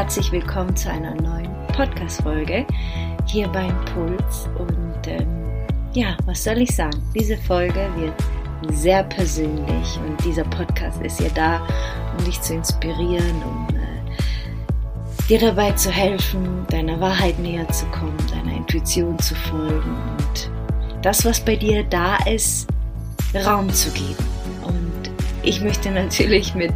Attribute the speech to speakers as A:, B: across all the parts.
A: herzlich willkommen zu einer neuen Podcast-Folge hier beim Puls. Und ähm, ja, was soll ich sagen? Diese Folge wird sehr persönlich und dieser Podcast ist ja da, um dich zu inspirieren, um äh, dir dabei zu helfen, deiner Wahrheit näher zu kommen, deiner Intuition zu folgen und das, was bei dir da ist, Raum zu geben. Ich möchte natürlich mit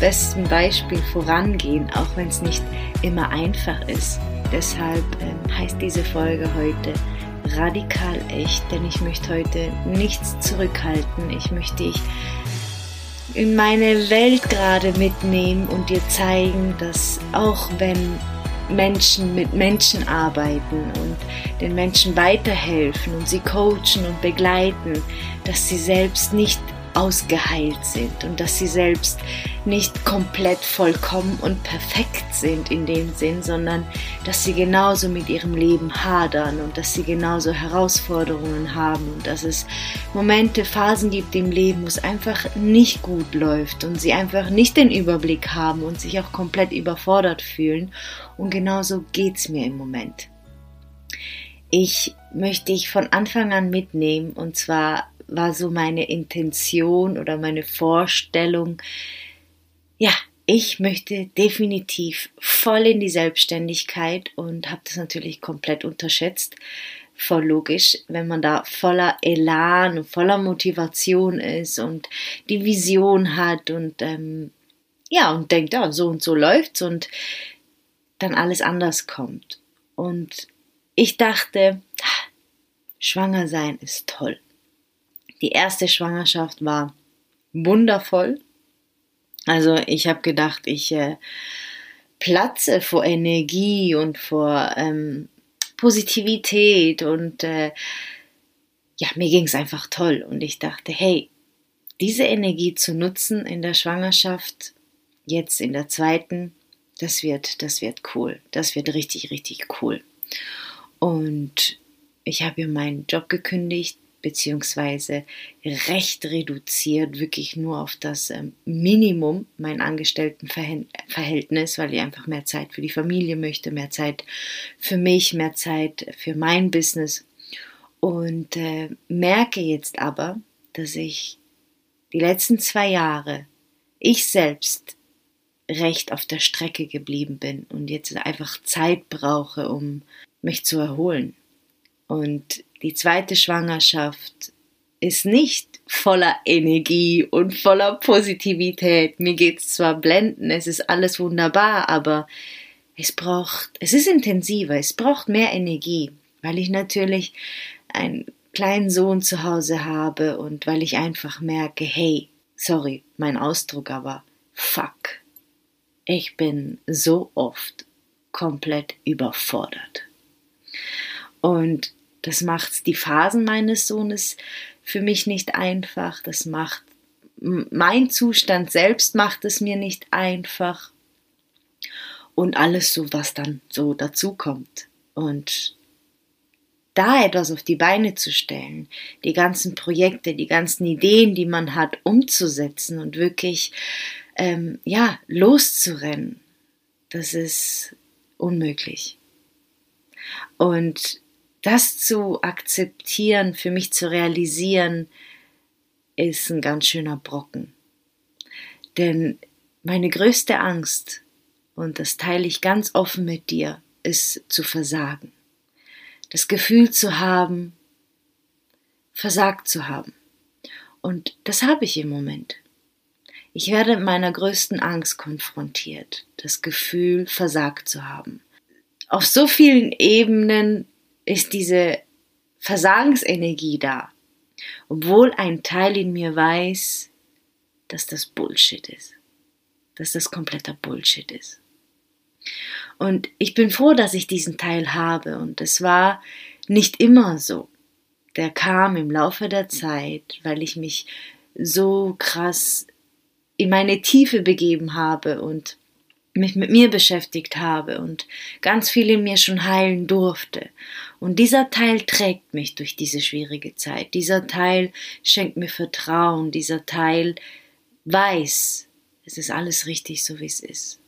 A: bestem Beispiel vorangehen, auch wenn es nicht immer einfach ist. Deshalb äh, heißt diese Folge heute radikal echt, denn ich möchte heute nichts zurückhalten. Ich möchte dich in meine Welt gerade mitnehmen und dir zeigen, dass auch wenn Menschen mit Menschen arbeiten und den Menschen weiterhelfen und sie coachen und begleiten, dass sie selbst nicht ausgeheilt sind und dass sie selbst nicht komplett vollkommen und perfekt sind in dem Sinn, sondern dass sie genauso mit ihrem Leben hadern und dass sie genauso Herausforderungen haben und dass es Momente, Phasen gibt im Leben, wo es einfach nicht gut läuft und sie einfach nicht den Überblick haben und sich auch komplett überfordert fühlen. Und genauso geht's mir im Moment. Ich möchte dich von Anfang an mitnehmen und zwar war so meine Intention oder meine Vorstellung. Ja, ich möchte definitiv voll in die Selbstständigkeit und habe das natürlich komplett unterschätzt. Voll logisch, wenn man da voller Elan und voller Motivation ist und die Vision hat und ähm, ja, und denkt, ja, so und so läuft's und dann alles anders kommt. Und ich dachte, schwanger sein ist toll. Die erste Schwangerschaft war wundervoll. Also ich habe gedacht, ich äh, platze vor Energie und vor ähm, Positivität und äh, ja, mir ging es einfach toll und ich dachte, hey, diese Energie zu nutzen in der Schwangerschaft, jetzt in der zweiten, das wird, das wird cool, das wird richtig, richtig cool. Und ich habe ihr meinen Job gekündigt, beziehungsweise recht reduziert, wirklich nur auf das ähm, Minimum mein Angestelltenverhältnis, weil ich einfach mehr Zeit für die Familie möchte, mehr Zeit für mich, mehr Zeit für mein Business. Und äh, merke jetzt aber, dass ich die letzten zwei Jahre, ich selbst, recht auf der Strecke geblieben bin und jetzt einfach Zeit brauche, um mich zu erholen. Und die zweite Schwangerschaft ist nicht voller Energie und voller Positivität. Mir geht's zwar blenden, es ist alles wunderbar, aber es braucht, es ist intensiver, es braucht mehr Energie, weil ich natürlich einen kleinen Sohn zu Hause habe und weil ich einfach merke, hey, sorry, mein Ausdruck, aber fuck, ich bin so oft komplett überfordert. Und das macht die Phasen meines Sohnes für mich nicht einfach. Das macht mein Zustand selbst macht es mir nicht einfach. Und alles so, was dann so dazu kommt. Und da etwas auf die Beine zu stellen, die ganzen Projekte, die ganzen Ideen, die man hat, umzusetzen und wirklich, ähm, ja, loszurennen, das ist unmöglich. Und das zu akzeptieren, für mich zu realisieren, ist ein ganz schöner Brocken. Denn meine größte Angst, und das teile ich ganz offen mit dir, ist zu versagen. Das Gefühl zu haben, versagt zu haben. Und das habe ich im Moment. Ich werde mit meiner größten Angst konfrontiert, das Gefühl, versagt zu haben. Auf so vielen Ebenen ist diese Versagensenergie da, obwohl ein Teil in mir weiß, dass das Bullshit ist, dass das kompletter Bullshit ist. Und ich bin froh, dass ich diesen Teil habe und es war nicht immer so. Der kam im Laufe der Zeit, weil ich mich so krass in meine Tiefe begeben habe und mich mit mir beschäftigt habe und ganz viel in mir schon heilen durfte. Und dieser Teil trägt mich durch diese schwierige Zeit. Dieser Teil schenkt mir Vertrauen. Dieser Teil weiß, es ist alles richtig so, wie es ist.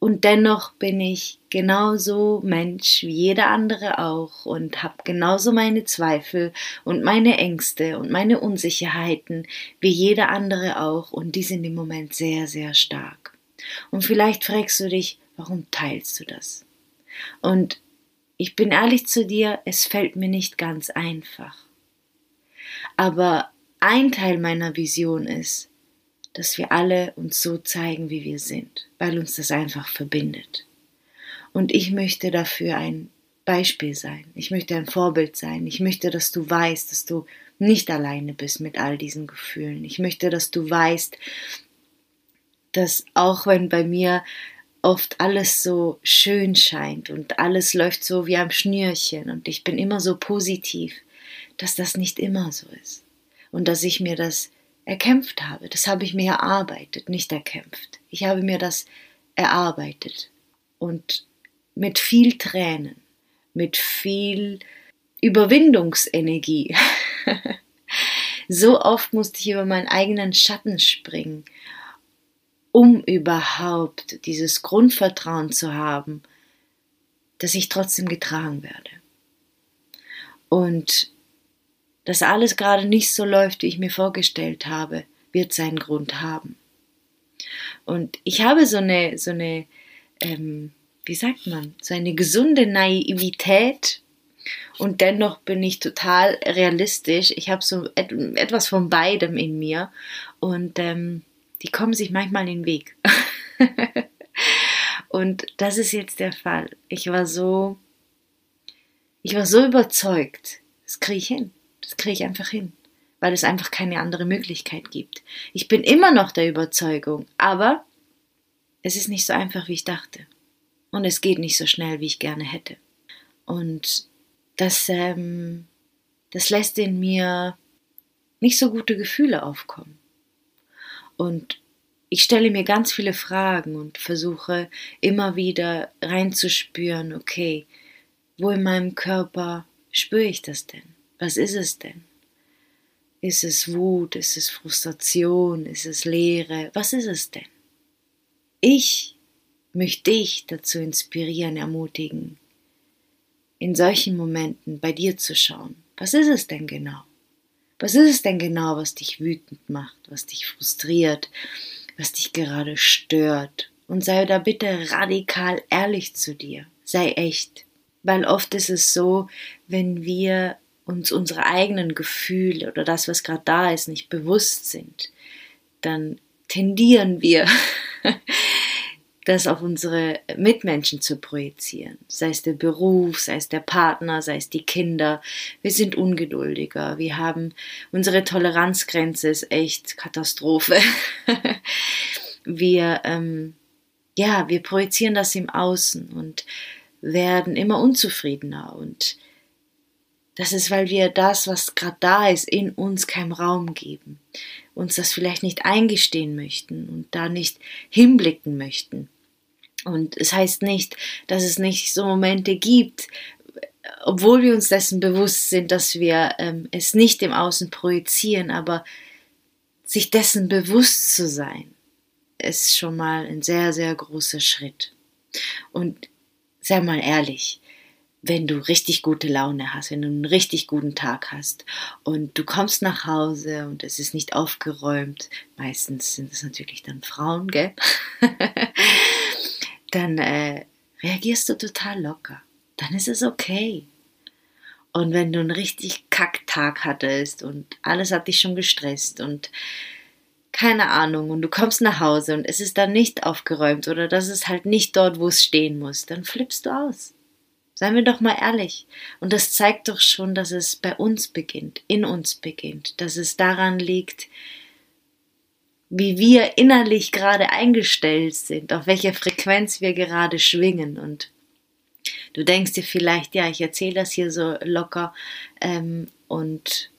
A: Und dennoch bin ich genauso Mensch wie jeder andere auch und habe genauso meine Zweifel und meine Ängste und meine Unsicherheiten wie jeder andere auch und die sind im Moment sehr, sehr stark. Und vielleicht fragst du dich, warum teilst du das? Und ich bin ehrlich zu dir, es fällt mir nicht ganz einfach. Aber ein Teil meiner Vision ist, dass wir alle uns so zeigen, wie wir sind, weil uns das einfach verbindet. Und ich möchte dafür ein Beispiel sein. Ich möchte ein Vorbild sein. Ich möchte, dass du weißt, dass du nicht alleine bist mit all diesen Gefühlen. Ich möchte, dass du weißt, dass auch wenn bei mir oft alles so schön scheint und alles läuft so wie am Schnürchen und ich bin immer so positiv, dass das nicht immer so ist. Und dass ich mir das erkämpft habe. Das habe ich mir erarbeitet, nicht erkämpft. Ich habe mir das erarbeitet. Und mit viel Tränen, mit viel Überwindungsenergie. so oft musste ich über meinen eigenen Schatten springen, um überhaupt dieses Grundvertrauen zu haben, dass ich trotzdem getragen werde. Und dass alles gerade nicht so läuft, wie ich mir vorgestellt habe, wird seinen Grund haben. Und ich habe so eine, so eine, ähm, wie sagt man, so eine gesunde Naivität und dennoch bin ich total realistisch. Ich habe so et etwas von beidem in mir und ähm, die kommen sich manchmal in den Weg. und das ist jetzt der Fall. Ich war so, ich war so überzeugt, das kriege ich hin. Das kriege ich einfach hin, weil es einfach keine andere Möglichkeit gibt. Ich bin immer noch der Überzeugung, aber es ist nicht so einfach, wie ich dachte. Und es geht nicht so schnell, wie ich gerne hätte. Und das, ähm, das lässt in mir nicht so gute Gefühle aufkommen. Und ich stelle mir ganz viele Fragen und versuche immer wieder reinzuspüren, okay, wo in meinem Körper spüre ich das denn? Was ist es denn? Ist es Wut? Ist es Frustration? Ist es Leere? Was ist es denn? Ich möchte dich dazu inspirieren, ermutigen, in solchen Momenten bei dir zu schauen. Was ist es denn genau? Was ist es denn genau, was dich wütend macht, was dich frustriert, was dich gerade stört? Und sei da bitte radikal ehrlich zu dir. Sei echt. Weil oft ist es so, wenn wir uns unsere eigenen Gefühle oder das, was gerade da ist, nicht bewusst sind, dann tendieren wir, das auf unsere Mitmenschen zu projizieren. Sei es der Beruf, sei es der Partner, sei es die Kinder. Wir sind ungeduldiger. Wir haben unsere Toleranzgrenze ist echt Katastrophe. wir, ähm, ja, wir projizieren das im Außen und werden immer unzufriedener und das ist, weil wir das, was gerade da ist, in uns keinen Raum geben, uns das vielleicht nicht eingestehen möchten und da nicht hinblicken möchten. Und es heißt nicht, dass es nicht so Momente gibt, obwohl wir uns dessen bewusst sind, dass wir ähm, es nicht im Außen projizieren, aber sich dessen bewusst zu sein, ist schon mal ein sehr, sehr großer Schritt. Und sei mal ehrlich, wenn du richtig gute Laune hast, wenn du einen richtig guten Tag hast und du kommst nach Hause und es ist nicht aufgeräumt, meistens sind es natürlich dann Frauen, gell? dann äh, reagierst du total locker. Dann ist es okay. Und wenn du einen richtig Kacktag hattest und alles hat dich schon gestresst und keine Ahnung und du kommst nach Hause und es ist dann nicht aufgeräumt oder das ist halt nicht dort, wo es stehen muss, dann flippst du aus. Seien wir doch mal ehrlich. Und das zeigt doch schon, dass es bei uns beginnt, in uns beginnt, dass es daran liegt, wie wir innerlich gerade eingestellt sind, auf welcher Frequenz wir gerade schwingen. Und du denkst dir vielleicht, ja, ich erzähle das hier so locker ähm, und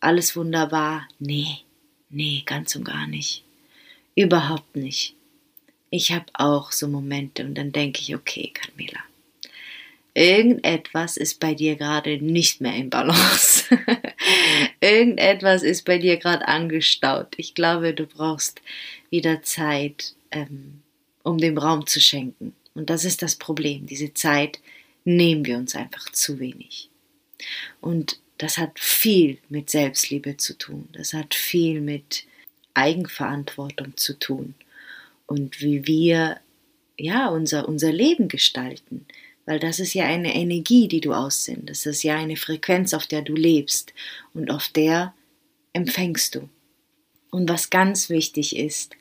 A: alles wunderbar. Nee, nee, ganz und gar nicht. Überhaupt nicht. Ich habe auch so Momente und dann denke ich, okay, Camilla, Irgendetwas ist bei dir gerade nicht mehr im Balance. Irgendetwas ist bei dir gerade angestaut. Ich glaube, du brauchst wieder Zeit, ähm, um dem Raum zu schenken. Und das ist das Problem. Diese Zeit nehmen wir uns einfach zu wenig. Und das hat viel mit Selbstliebe zu tun. Das hat viel mit Eigenverantwortung zu tun. Und wie wir, ja, unser, unser Leben gestalten. Weil das ist ja eine Energie, die du aussendest. Das ist ja eine Frequenz, auf der du lebst. Und auf der empfängst du. Und was ganz wichtig ist,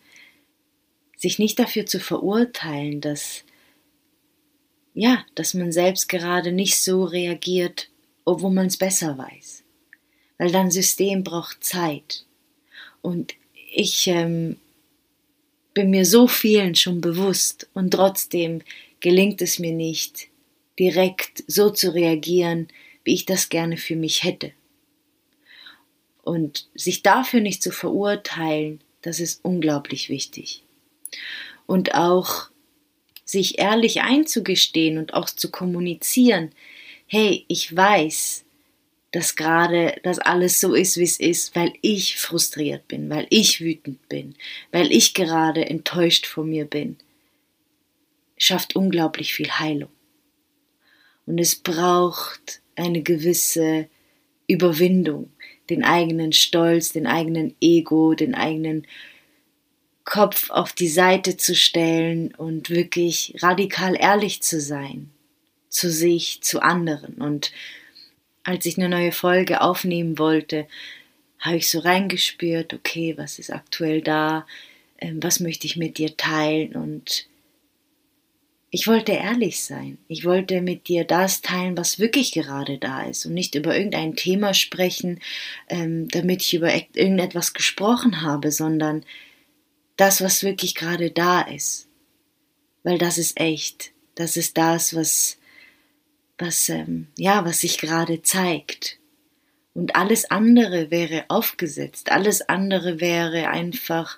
A: sich nicht dafür zu verurteilen, dass ja, dass man selbst gerade nicht so reagiert, obwohl man es besser weiß. Weil dein System braucht Zeit. Und ich ähm, bin mir so vielen schon bewusst und trotzdem gelingt es mir nicht, direkt so zu reagieren, wie ich das gerne für mich hätte. Und sich dafür nicht zu verurteilen, das ist unglaublich wichtig. Und auch sich ehrlich einzugestehen und auch zu kommunizieren, hey, ich weiß, dass gerade das alles so ist, wie es ist, weil ich frustriert bin, weil ich wütend bin, weil ich gerade enttäuscht von mir bin, schafft unglaublich viel Heilung. Und es braucht eine gewisse Überwindung, den eigenen Stolz, den eigenen Ego, den eigenen Kopf auf die Seite zu stellen und wirklich radikal ehrlich zu sein. Zu sich, zu anderen. Und als ich eine neue Folge aufnehmen wollte, habe ich so reingespürt, okay, was ist aktuell da? Ähm, was möchte ich mit dir teilen? Und ich wollte ehrlich sein. Ich wollte mit dir das teilen, was wirklich gerade da ist und nicht über irgendein Thema sprechen, ähm, damit ich über irgendetwas gesprochen habe, sondern das, was wirklich gerade da ist. Weil das ist echt. Das ist das, was, was, ähm, ja, was sich gerade zeigt. Und alles andere wäre aufgesetzt. Alles andere wäre einfach,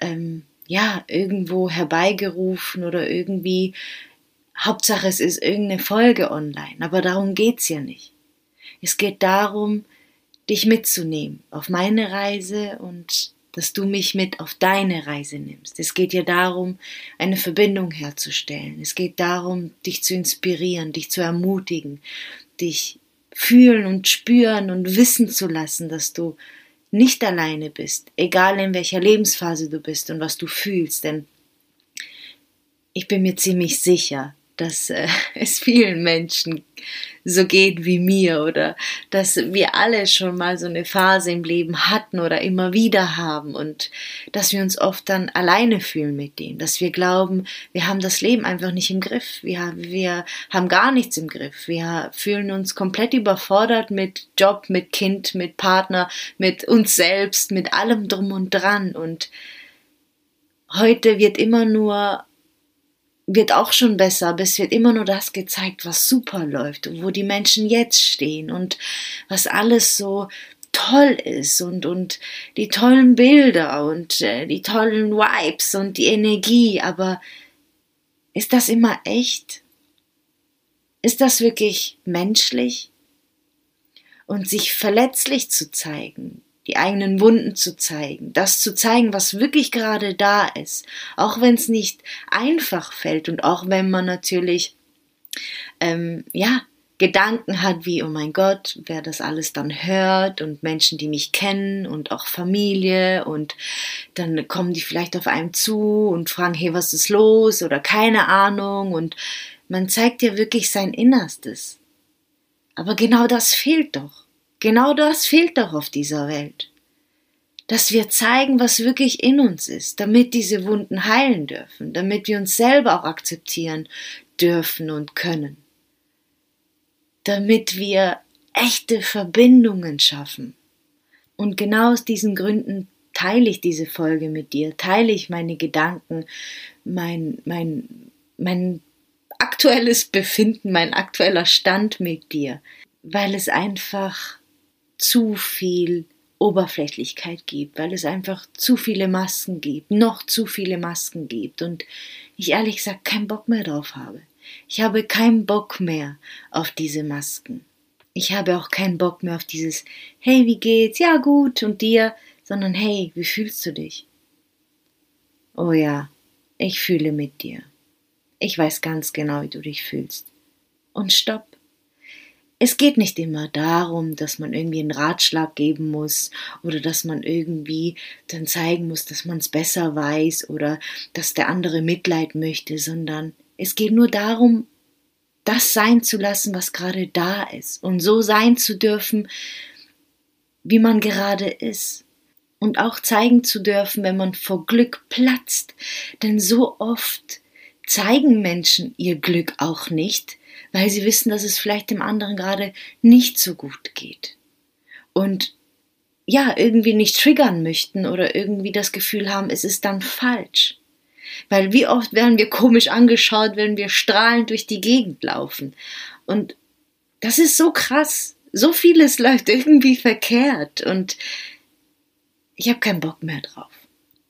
A: ähm, ja, irgendwo herbeigerufen oder irgendwie, Hauptsache es ist irgendeine Folge online. Aber darum geht's ja nicht. Es geht darum, dich mitzunehmen auf meine Reise und dass du mich mit auf deine Reise nimmst. Es geht ja darum, eine Verbindung herzustellen. Es geht darum, dich zu inspirieren, dich zu ermutigen, dich fühlen und spüren und wissen zu lassen, dass du nicht alleine bist, egal in welcher Lebensphase du bist und was du fühlst, denn ich bin mir ziemlich sicher, dass äh, es vielen Menschen so geht wie mir oder dass wir alle schon mal so eine Phase im Leben hatten oder immer wieder haben und dass wir uns oft dann alleine fühlen mit dem, dass wir glauben, wir haben das Leben einfach nicht im Griff, wir, wir haben gar nichts im Griff, wir fühlen uns komplett überfordert mit Job, mit Kind, mit Partner, mit uns selbst, mit allem drum und dran. Und heute wird immer nur wird auch schon besser, aber es wird immer nur das gezeigt, was super läuft und wo die Menschen jetzt stehen und was alles so toll ist und, und die tollen Bilder und äh, die tollen Vibes und die Energie, aber ist das immer echt? Ist das wirklich menschlich? Und sich verletzlich zu zeigen, die eigenen Wunden zu zeigen, das zu zeigen, was wirklich gerade da ist, auch wenn es nicht einfach fällt und auch wenn man natürlich ähm, ja Gedanken hat wie oh mein Gott, wer das alles dann hört und Menschen, die mich kennen und auch Familie und dann kommen die vielleicht auf einem zu und fragen hey was ist los oder keine Ahnung und man zeigt ja wirklich sein Innerstes. Aber genau das fehlt doch. Genau das fehlt doch auf dieser Welt. Dass wir zeigen, was wirklich in uns ist, damit diese Wunden heilen dürfen, damit wir uns selber auch akzeptieren dürfen und können. Damit wir echte Verbindungen schaffen. Und genau aus diesen Gründen teile ich diese Folge mit dir, teile ich meine Gedanken, mein, mein, mein aktuelles Befinden, mein aktueller Stand mit dir, weil es einfach zu viel Oberflächlichkeit gibt, weil es einfach zu viele Masken gibt, noch zu viele Masken gibt und ich ehrlich gesagt keinen Bock mehr drauf habe. Ich habe keinen Bock mehr auf diese Masken. Ich habe auch keinen Bock mehr auf dieses Hey, wie geht's? Ja, gut und dir, sondern hey, wie fühlst du dich? Oh ja, ich fühle mit dir. Ich weiß ganz genau, wie du dich fühlst. Und stopp. Es geht nicht immer darum, dass man irgendwie einen Ratschlag geben muss oder dass man irgendwie dann zeigen muss, dass man es besser weiß oder dass der andere Mitleid möchte, sondern es geht nur darum, das sein zu lassen, was gerade da ist und so sein zu dürfen, wie man gerade ist. Und auch zeigen zu dürfen, wenn man vor Glück platzt. Denn so oft zeigen Menschen ihr Glück auch nicht, weil sie wissen, dass es vielleicht dem anderen gerade nicht so gut geht. Und ja, irgendwie nicht triggern möchten oder irgendwie das Gefühl haben, es ist dann falsch. Weil wie oft werden wir komisch angeschaut, wenn wir strahlend durch die Gegend laufen. Und das ist so krass. So vieles läuft irgendwie verkehrt und ich habe keinen Bock mehr drauf.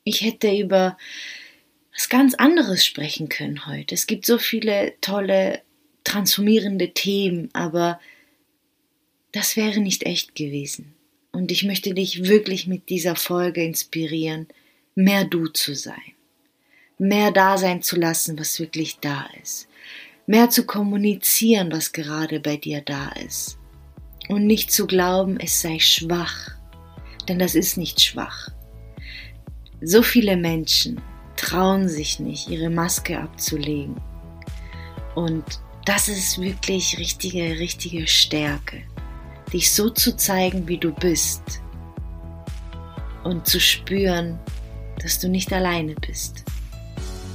A: Ich hätte über was ganz anderes sprechen können heute. Es gibt so viele tolle, transformierende Themen, aber das wäre nicht echt gewesen. Und ich möchte dich wirklich mit dieser Folge inspirieren, mehr du zu sein mehr da sein zu lassen, was wirklich da ist. Mehr zu kommunizieren, was gerade bei dir da ist. Und nicht zu glauben, es sei schwach. Denn das ist nicht schwach. So viele Menschen trauen sich nicht, ihre Maske abzulegen. Und das ist wirklich richtige, richtige Stärke. Dich so zu zeigen, wie du bist. Und zu spüren, dass du nicht alleine bist.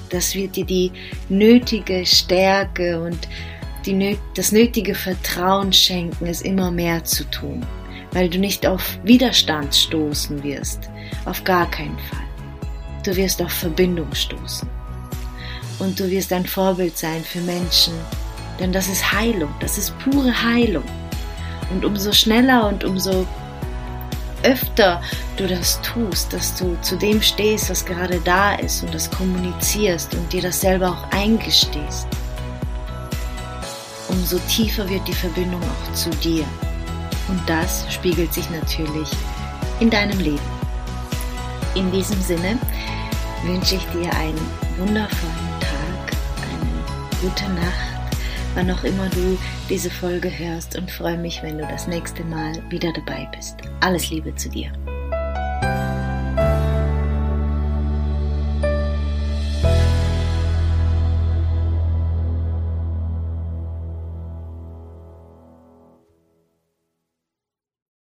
A: Das wird dir die nötige Stärke und die, das nötige Vertrauen schenken, es immer mehr zu tun, weil du nicht auf Widerstand stoßen wirst, auf gar keinen Fall. Du wirst auf Verbindung stoßen. Und du wirst ein Vorbild sein für Menschen, denn das ist Heilung, das ist pure Heilung. Und umso schneller und umso öfter du das tust, dass du zu dem stehst, was gerade da ist und das kommunizierst und dir das selber auch eingestehst, umso tiefer wird die Verbindung auch zu dir. Und das spiegelt sich natürlich in deinem Leben. In diesem Sinne wünsche ich dir einen wundervollen Tag, eine gute Nacht wann auch immer du diese Folge hörst und freue mich, wenn du das nächste Mal wieder dabei bist. Alles Liebe zu dir.